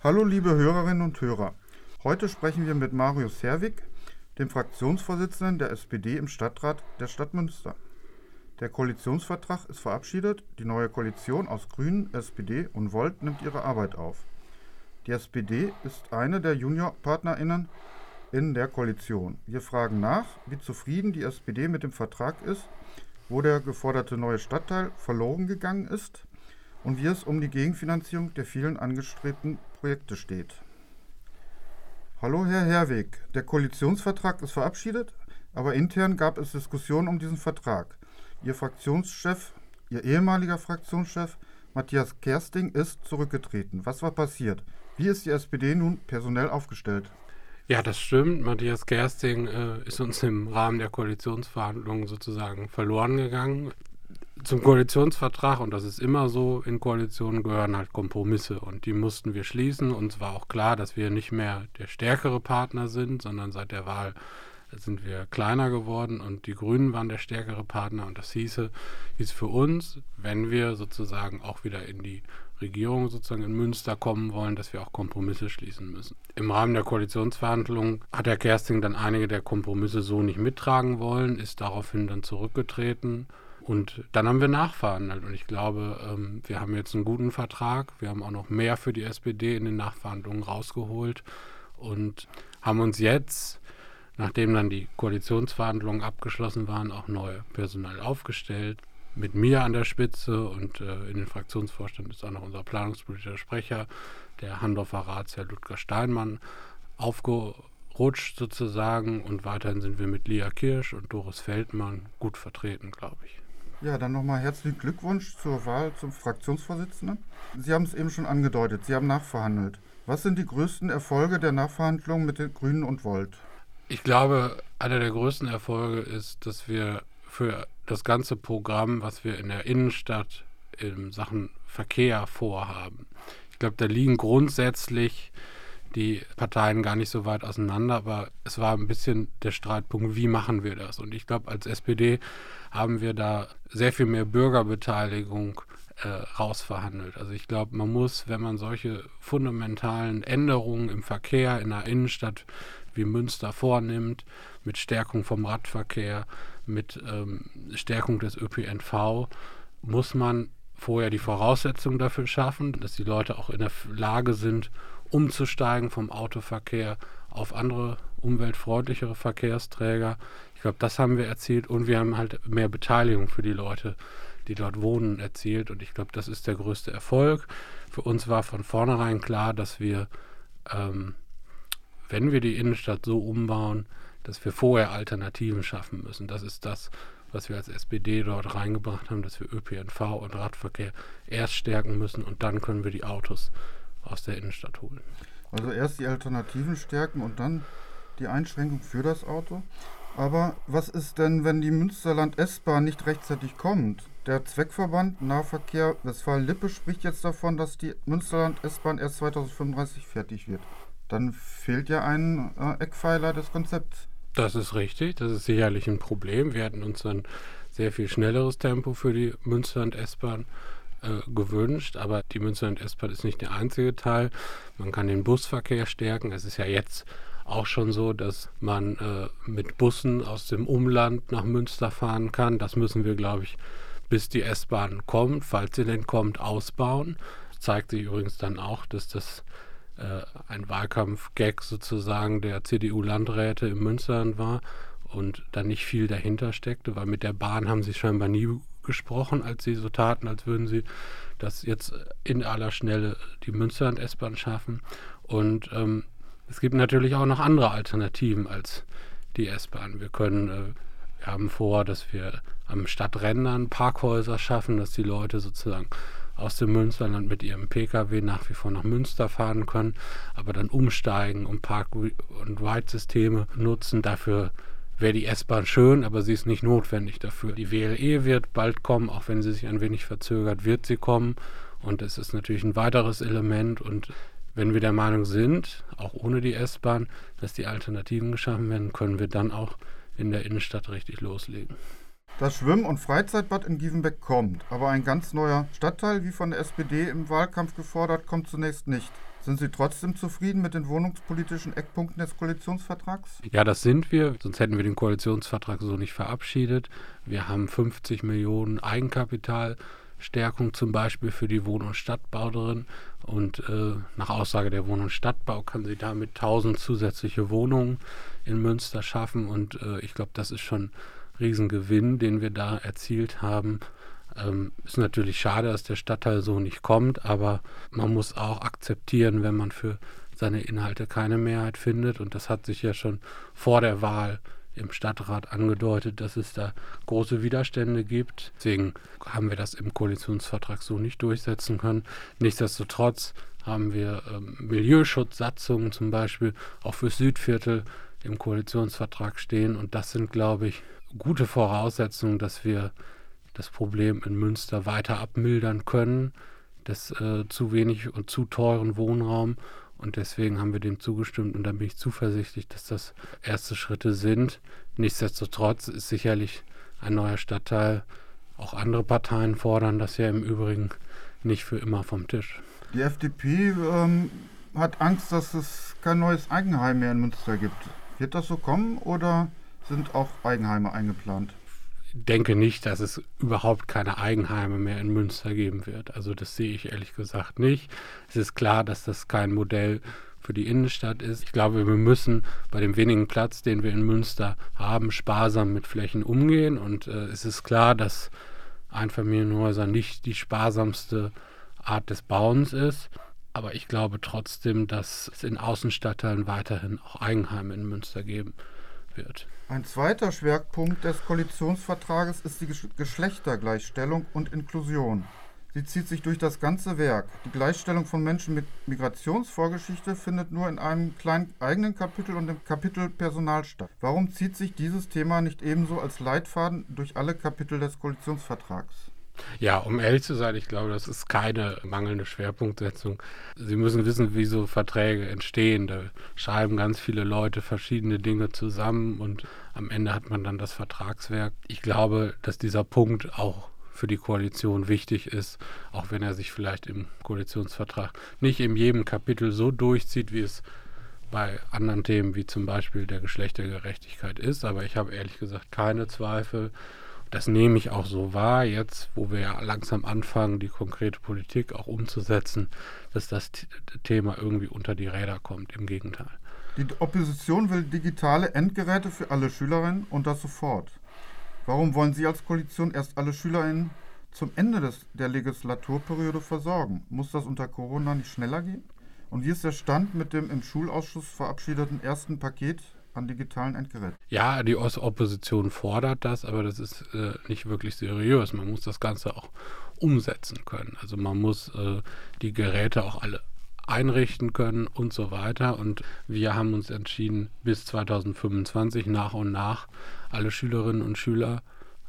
Hallo liebe Hörerinnen und Hörer. Heute sprechen wir mit Marius Herwig, dem Fraktionsvorsitzenden der SPD im Stadtrat der Stadt Münster. Der Koalitionsvertrag ist verabschiedet, die neue Koalition aus Grünen, SPD und Volt nimmt ihre Arbeit auf. Die SPD ist eine der Juniorpartnerinnen in der Koalition. Wir fragen nach, wie zufrieden die SPD mit dem Vertrag ist, wo der geforderte neue Stadtteil verloren gegangen ist und wie es um die Gegenfinanzierung der vielen angestrebten Projekte steht. Hallo Herr Herweg, der Koalitionsvertrag ist verabschiedet, aber intern gab es Diskussionen um diesen Vertrag. Ihr Fraktionschef, Ihr ehemaliger Fraktionschef Matthias Kersting ist zurückgetreten. Was war passiert? Wie ist die SPD nun personell aufgestellt? Ja, das stimmt. Matthias Kersting äh, ist uns im Rahmen der Koalitionsverhandlungen sozusagen verloren gegangen zum Koalitionsvertrag, und das ist immer so, in Koalitionen gehören halt Kompromisse und die mussten wir schließen. Uns war auch klar, dass wir nicht mehr der stärkere Partner sind, sondern seit der Wahl sind wir kleiner geworden und die Grünen waren der stärkere Partner und das hieße, hieß für uns, wenn wir sozusagen auch wieder in die Regierung sozusagen in Münster kommen wollen, dass wir auch Kompromisse schließen müssen. Im Rahmen der Koalitionsverhandlungen hat Herr Kersting dann einige der Kompromisse so nicht mittragen wollen, ist daraufhin dann zurückgetreten und dann haben wir nachverhandelt und ich glaube, ähm, wir haben jetzt einen guten Vertrag. Wir haben auch noch mehr für die SPD in den Nachverhandlungen rausgeholt und haben uns jetzt, nachdem dann die Koalitionsverhandlungen abgeschlossen waren, auch neu personell aufgestellt. Mit mir an der Spitze und äh, in den Fraktionsvorstand ist auch noch unser planungspolitischer Sprecher, der Handorfer Ratsherr Ludger Steinmann, aufgerutscht sozusagen. Und weiterhin sind wir mit Lia Kirsch und Doris Feldmann gut vertreten, glaube ich. Ja, dann nochmal herzlichen Glückwunsch zur Wahl zum Fraktionsvorsitzenden. Sie haben es eben schon angedeutet, Sie haben nachverhandelt. Was sind die größten Erfolge der Nachverhandlungen mit den Grünen und Volt? Ich glaube, einer der größten Erfolge ist, dass wir für das ganze Programm, was wir in der Innenstadt in Sachen Verkehr vorhaben, ich glaube, da liegen grundsätzlich die Parteien gar nicht so weit auseinander, aber es war ein bisschen der Streitpunkt, wie machen wir das? Und ich glaube, als SPD haben wir da sehr viel mehr Bürgerbeteiligung äh, rausverhandelt. Also ich glaube, man muss, wenn man solche fundamentalen Änderungen im Verkehr in einer Innenstadt wie Münster vornimmt, mit Stärkung vom Radverkehr, mit ähm, Stärkung des ÖPNV, muss man vorher die Voraussetzungen dafür schaffen, dass die Leute auch in der Lage sind, umzusteigen vom Autoverkehr auf andere umweltfreundlichere Verkehrsträger. Ich glaube, das haben wir erzielt und wir haben halt mehr Beteiligung für die Leute, die dort wohnen, erzielt. Und ich glaube, das ist der größte Erfolg. Für uns war von vornherein klar, dass wir, ähm, wenn wir die Innenstadt so umbauen, dass wir vorher Alternativen schaffen müssen. Das ist das, was wir als SPD dort reingebracht haben, dass wir ÖPNV und Radverkehr erst stärken müssen und dann können wir die Autos aus der Innenstadt holen. Also erst die Alternativen stärken und dann die Einschränkung für das Auto. Aber was ist denn, wenn die Münsterland S-Bahn nicht rechtzeitig kommt? Der Zweckverband Nahverkehr Westfalen-Lippe spricht jetzt davon, dass die Münsterland S-Bahn erst 2035 fertig wird. Dann fehlt ja ein äh, Eckpfeiler des Konzepts. Das ist richtig, das ist sicherlich ein Problem. Wir hätten uns ein sehr viel schnelleres Tempo für die Münsterland S-Bahn äh, gewünscht, aber die Münsterland S-Bahn ist nicht der einzige Teil. Man kann den Busverkehr stärken. Es ist ja jetzt auch schon so, dass man äh, mit Bussen aus dem Umland nach Münster fahren kann. Das müssen wir, glaube ich, bis die S-Bahn kommt, falls sie denn kommt, ausbauen. Das zeigt sich übrigens dann auch, dass das äh, ein Wahlkampf-Gag sozusagen der CDU-Landräte im Münsterland war und da nicht viel dahinter steckte, weil mit der Bahn haben sie scheinbar nie gesprochen, als sie so taten, als würden sie das jetzt in aller Schnelle die Münsterland S-Bahn schaffen. Und ähm, es gibt natürlich auch noch andere Alternativen als die S-Bahn. Wir können, äh, wir haben vor, dass wir am Stadträndern Parkhäuser schaffen, dass die Leute sozusagen aus dem Münsterland mit ihrem Pkw nach wie vor nach Münster fahren können, aber dann umsteigen und Park- und Ride-Systeme nutzen. Dafür wäre die S-Bahn schön, aber sie ist nicht notwendig dafür. Die WLE wird bald kommen, auch wenn sie sich ein wenig verzögert, wird sie kommen. Und es ist natürlich ein weiteres Element. Und wenn wir der Meinung sind, auch ohne die S-Bahn, dass die Alternativen geschaffen werden, können wir dann auch in der Innenstadt richtig loslegen. Das Schwimm- und Freizeitbad in Gievenbeck kommt, aber ein ganz neuer Stadtteil, wie von der SPD im Wahlkampf gefordert, kommt zunächst nicht. Sind Sie trotzdem zufrieden mit den wohnungspolitischen Eckpunkten des Koalitionsvertrags? Ja, das sind wir, sonst hätten wir den Koalitionsvertrag so nicht verabschiedet. Wir haben 50 Millionen Eigenkapitalstärkung zum Beispiel für die Wohn- und Stadtbau drin. Und äh, nach Aussage der Wohn- und Stadtbau kann sie damit 1000 zusätzliche Wohnungen in Münster schaffen. Und äh, ich glaube, das ist schon ein Riesengewinn, den wir da erzielt haben. Ähm, ist natürlich schade, dass der Stadtteil so nicht kommt, aber man muss auch akzeptieren, wenn man für seine Inhalte keine Mehrheit findet. Und das hat sich ja schon vor der Wahl im Stadtrat angedeutet, dass es da große Widerstände gibt. Deswegen haben wir das im Koalitionsvertrag so nicht durchsetzen können. Nichtsdestotrotz haben wir ähm, Milieuschutzsatzungen zum Beispiel auch für Südviertel im Koalitionsvertrag stehen. Und das sind, glaube ich, gute Voraussetzungen, dass wir das Problem in Münster weiter abmildern können, des äh, zu wenig und zu teuren Wohnraum. Und deswegen haben wir dem zugestimmt und da bin ich zuversichtlich, dass das erste Schritte sind. Nichtsdestotrotz ist sicherlich ein neuer Stadtteil. Auch andere Parteien fordern das ja im Übrigen nicht für immer vom Tisch. Die FDP ähm, hat Angst, dass es kein neues Eigenheim mehr in Münster gibt. Wird das so kommen oder sind auch Eigenheime eingeplant? Denke nicht, dass es überhaupt keine Eigenheime mehr in Münster geben wird. Also das sehe ich ehrlich gesagt nicht. Es ist klar, dass das kein Modell für die Innenstadt ist. Ich glaube, wir müssen bei dem wenigen Platz, den wir in Münster haben, sparsam mit Flächen umgehen. Und äh, es ist klar, dass Einfamilienhäuser nicht die sparsamste Art des Bauens ist. Aber ich glaube trotzdem, dass es in Außenstadtteilen weiterhin auch Eigenheime in Münster geben wird. Ein zweiter Schwerpunkt des Koalitionsvertrages ist die Geschlechtergleichstellung und Inklusion. Sie zieht sich durch das ganze Werk. Die Gleichstellung von Menschen mit Migrationsvorgeschichte findet nur in einem kleinen eigenen Kapitel und im Kapitel Personal statt. Warum zieht sich dieses Thema nicht ebenso als Leitfaden durch alle Kapitel des Koalitionsvertrags? Ja, um ehrlich zu sein, ich glaube, das ist keine mangelnde Schwerpunktsetzung. Sie müssen wissen, wie so Verträge entstehen. Da schreiben ganz viele Leute verschiedene Dinge zusammen und am Ende hat man dann das Vertragswerk. Ich glaube, dass dieser Punkt auch für die Koalition wichtig ist, auch wenn er sich vielleicht im Koalitionsvertrag nicht in jedem Kapitel so durchzieht, wie es bei anderen Themen wie zum Beispiel der Geschlechtergerechtigkeit ist. Aber ich habe ehrlich gesagt keine Zweifel, das nehme ich auch so wahr, jetzt, wo wir ja langsam anfangen, die konkrete Politik auch umzusetzen, dass das Thema irgendwie unter die Räder kommt. Im Gegenteil. Die Opposition will digitale Endgeräte für alle Schülerinnen und das sofort. Warum wollen Sie als Koalition erst alle Schülerinnen zum Ende des, der Legislaturperiode versorgen? Muss das unter Corona nicht schneller gehen? Und wie ist der Stand mit dem im Schulausschuss verabschiedeten ersten Paket an digitalen Endgeräten. Ja, die Opposition fordert das, aber das ist äh, nicht wirklich seriös. Man muss das Ganze auch umsetzen können. Also man muss äh, die Geräte auch alle einrichten können und so weiter. Und wir haben uns entschieden, bis 2025 nach und nach alle Schülerinnen und Schüler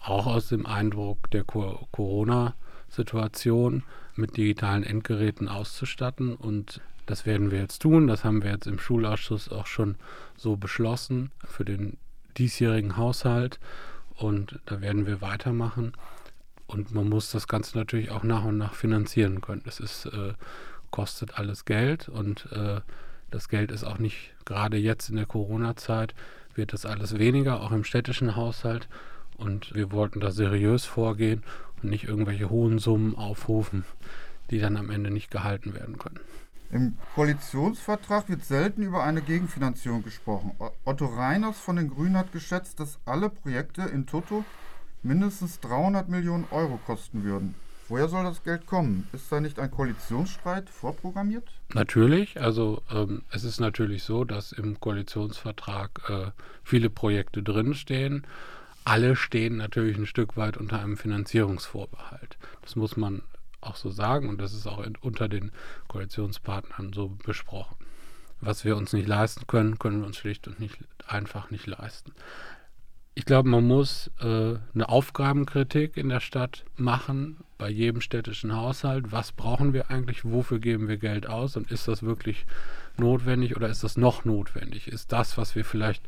auch aus dem Eindruck der Corona-Situation mit digitalen Endgeräten auszustatten. Und das werden wir jetzt tun. Das haben wir jetzt im Schulausschuss auch schon so beschlossen für den diesjährigen Haushalt. Und da werden wir weitermachen. Und man muss das Ganze natürlich auch nach und nach finanzieren können. Es ist, äh, kostet alles Geld und äh, das Geld ist auch nicht, gerade jetzt in der Corona-Zeit, wird das alles weniger, auch im städtischen Haushalt. Und wir wollten da seriös vorgehen und nicht irgendwelche hohen Summen aufrufen, die dann am Ende nicht gehalten werden können. Im Koalitionsvertrag wird selten über eine Gegenfinanzierung gesprochen. Otto Reiners von den Grünen hat geschätzt, dass alle Projekte in Toto mindestens 300 Millionen Euro kosten würden. Woher soll das Geld kommen? Ist da nicht ein Koalitionsstreit vorprogrammiert? Natürlich. Also ähm, es ist natürlich so, dass im Koalitionsvertrag äh, viele Projekte drinstehen. Alle stehen natürlich ein Stück weit unter einem Finanzierungsvorbehalt. Das muss man auch so sagen und das ist auch in, unter den Koalitionspartnern so besprochen. Was wir uns nicht leisten können, können wir uns schlicht und nicht einfach nicht leisten. Ich glaube, man muss äh, eine Aufgabenkritik in der Stadt machen, bei jedem städtischen Haushalt. Was brauchen wir eigentlich? Wofür geben wir Geld aus? Und ist das wirklich notwendig oder ist das noch notwendig? Ist das, was wir vielleicht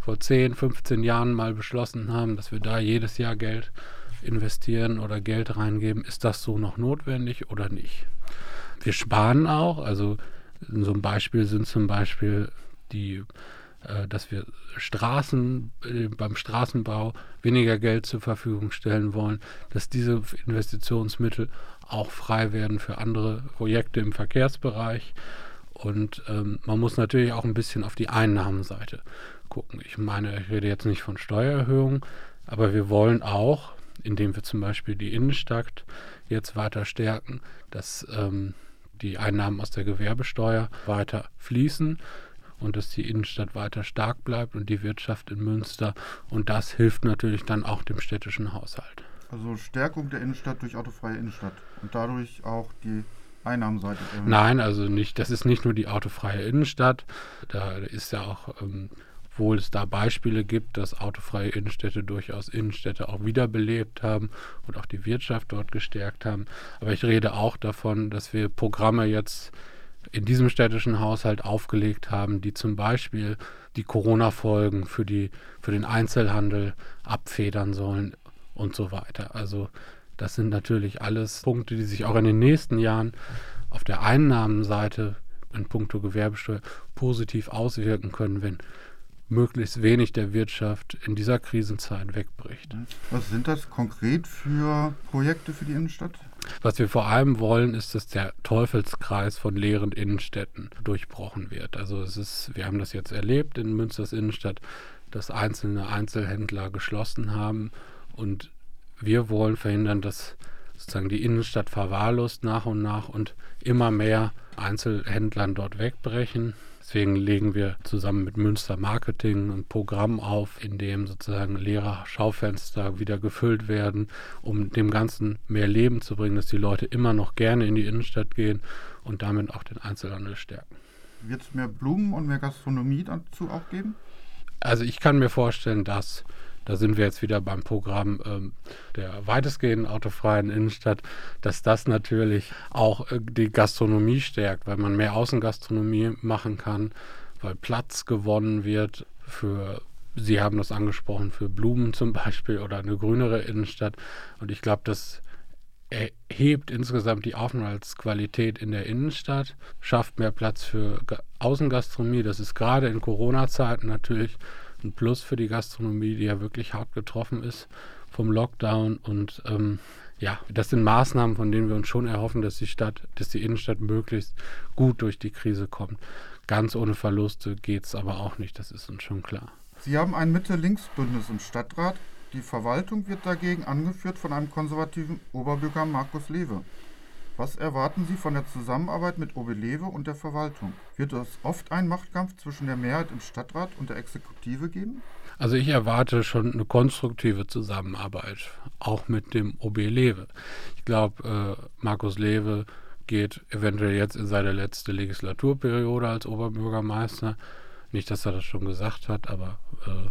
vor 10, 15 Jahren mal beschlossen haben, dass wir da jedes Jahr Geld investieren oder Geld reingeben, ist das so noch notwendig oder nicht? Wir sparen auch, also So ein Beispiel sind zum Beispiel die äh, dass wir Straßen äh, beim Straßenbau weniger Geld zur Verfügung stellen wollen, dass diese Investitionsmittel auch frei werden für andere Projekte im Verkehrsbereich. Und ähm, man muss natürlich auch ein bisschen auf die Einnahmenseite gucken. Ich meine, ich rede jetzt nicht von Steuererhöhungen, aber wir wollen auch, indem wir zum Beispiel die Innenstadt jetzt weiter stärken, dass ähm, die Einnahmen aus der Gewerbesteuer weiter fließen und dass die Innenstadt weiter stark bleibt und die Wirtschaft in Münster. Und das hilft natürlich dann auch dem städtischen Haushalt. Also Stärkung der Innenstadt durch autofreie Innenstadt und dadurch auch die Einnahmenseite. Nein, also nicht, das ist nicht nur die autofreie Innenstadt. Da ist ja auch, ähm, obwohl es da Beispiele gibt, dass autofreie Innenstädte durchaus Innenstädte auch wiederbelebt haben und auch die Wirtschaft dort gestärkt haben. Aber ich rede auch davon, dass wir Programme jetzt in diesem städtischen Haushalt aufgelegt haben, die zum Beispiel die Corona-Folgen für, für den Einzelhandel abfedern sollen und so weiter. Also das sind natürlich alles Punkte, die sich auch in den nächsten Jahren auf der Einnahmenseite in puncto Gewerbesteuer positiv auswirken können, wenn möglichst wenig der Wirtschaft in dieser Krisenzeit wegbricht. Was sind das konkret für Projekte für die Innenstadt? Was wir vor allem wollen, ist, dass der Teufelskreis von leeren Innenstädten durchbrochen wird. Also es ist, wir haben das jetzt erlebt in Münsters Innenstadt, dass einzelne Einzelhändler geschlossen haben und wir wollen verhindern, dass sozusagen die Innenstadt verwahrlost nach und nach und immer mehr Einzelhändlern dort wegbrechen. Deswegen legen wir zusammen mit Münster Marketing ein Programm auf, in dem sozusagen leere Schaufenster wieder gefüllt werden, um dem Ganzen mehr Leben zu bringen, dass die Leute immer noch gerne in die Innenstadt gehen und damit auch den Einzelhandel stärken. Wird es mehr Blumen und mehr Gastronomie dazu auch geben? Also ich kann mir vorstellen, dass da sind wir jetzt wieder beim Programm ähm, der weitestgehend autofreien Innenstadt, dass das natürlich auch äh, die Gastronomie stärkt, weil man mehr Außengastronomie machen kann, weil Platz gewonnen wird für Sie haben das angesprochen, für Blumen zum Beispiel oder eine grünere Innenstadt. Und ich glaube, das erhebt insgesamt die Aufenthaltsqualität in der Innenstadt, schafft mehr Platz für Außengastronomie. Das ist gerade in Corona-Zeiten natürlich ein Plus für die Gastronomie, die ja wirklich hart getroffen ist vom Lockdown. Und ähm, ja, das sind Maßnahmen, von denen wir uns schon erhoffen, dass die Stadt, dass die Innenstadt möglichst gut durch die Krise kommt. Ganz ohne Verluste geht es aber auch nicht, das ist uns schon klar. Sie haben ein Mitte-Links-Bündnis im Stadtrat. Die Verwaltung wird dagegen angeführt von einem konservativen Oberbürger Markus Lewe. Was erwarten Sie von der Zusammenarbeit mit Obelewe und der Verwaltung? Wird es oft einen Machtkampf zwischen der Mehrheit im Stadtrat und der Exekutive geben? Also ich erwarte schon eine konstruktive Zusammenarbeit, auch mit dem OB Lewe. Ich glaube, äh, Markus Lewe geht eventuell jetzt in seine letzte Legislaturperiode als Oberbürgermeister. Nicht, dass er das schon gesagt hat, aber äh,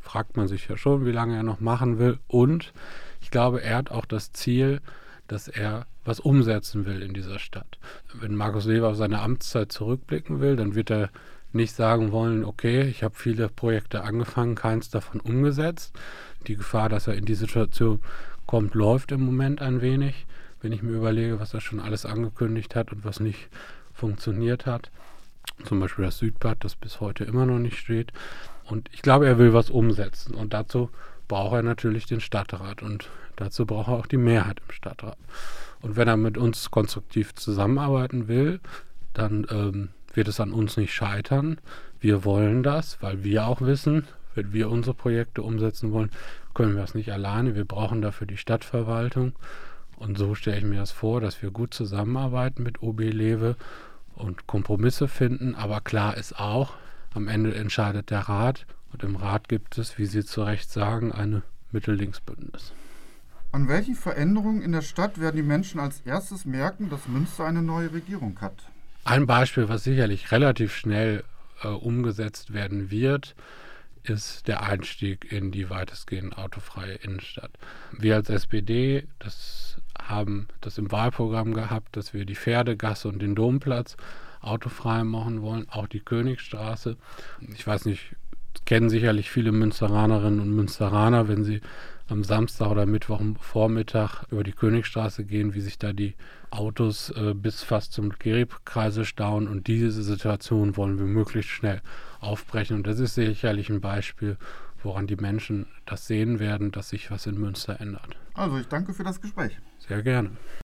fragt man sich ja schon, wie lange er noch machen will. Und ich glaube, er hat auch das Ziel, dass er was umsetzen will in dieser Stadt. Wenn Markus Leber auf seine Amtszeit zurückblicken will, dann wird er nicht sagen wollen, okay, ich habe viele Projekte angefangen, keins davon umgesetzt. Die Gefahr, dass er in die Situation kommt, läuft im Moment ein wenig, wenn ich mir überlege, was er schon alles angekündigt hat und was nicht funktioniert hat. Zum Beispiel das Südbad, das bis heute immer noch nicht steht. Und ich glaube, er will was umsetzen. Und dazu braucht er natürlich den Stadtrat. Und dazu braucht er auch die Mehrheit im Stadtrat. Und wenn er mit uns konstruktiv zusammenarbeiten will, dann ähm, wird es an uns nicht scheitern. Wir wollen das, weil wir auch wissen, wenn wir unsere Projekte umsetzen wollen, können wir es nicht alleine. Wir brauchen dafür die Stadtverwaltung. Und so stelle ich mir das vor, dass wir gut zusammenarbeiten mit OB Lewe und Kompromisse finden. Aber klar ist auch, am Ende entscheidet der Rat. Und im Rat gibt es, wie Sie zu Recht sagen, eine Mittellinksbündnis. An welchen Veränderungen in der Stadt werden die Menschen als erstes merken, dass Münster eine neue Regierung hat? Ein Beispiel, was sicherlich relativ schnell äh, umgesetzt werden wird, ist der Einstieg in die weitestgehend autofreie Innenstadt. Wir als SPD, das haben das im Wahlprogramm gehabt, dass wir die Pferdegasse und den Domplatz autofrei machen wollen, auch die Königstraße. Ich weiß nicht, kennen sicherlich viele Münsteranerinnen und Münsteraner, wenn sie am Samstag oder Mittwochvormittag über die Königstraße gehen, wie sich da die Autos äh, bis fast zum Geribkreise stauen. Und diese Situation wollen wir möglichst schnell aufbrechen. Und das ist sicherlich ein Beispiel, woran die Menschen das sehen werden, dass sich was in Münster ändert. Also ich danke für das Gespräch. Sehr gerne.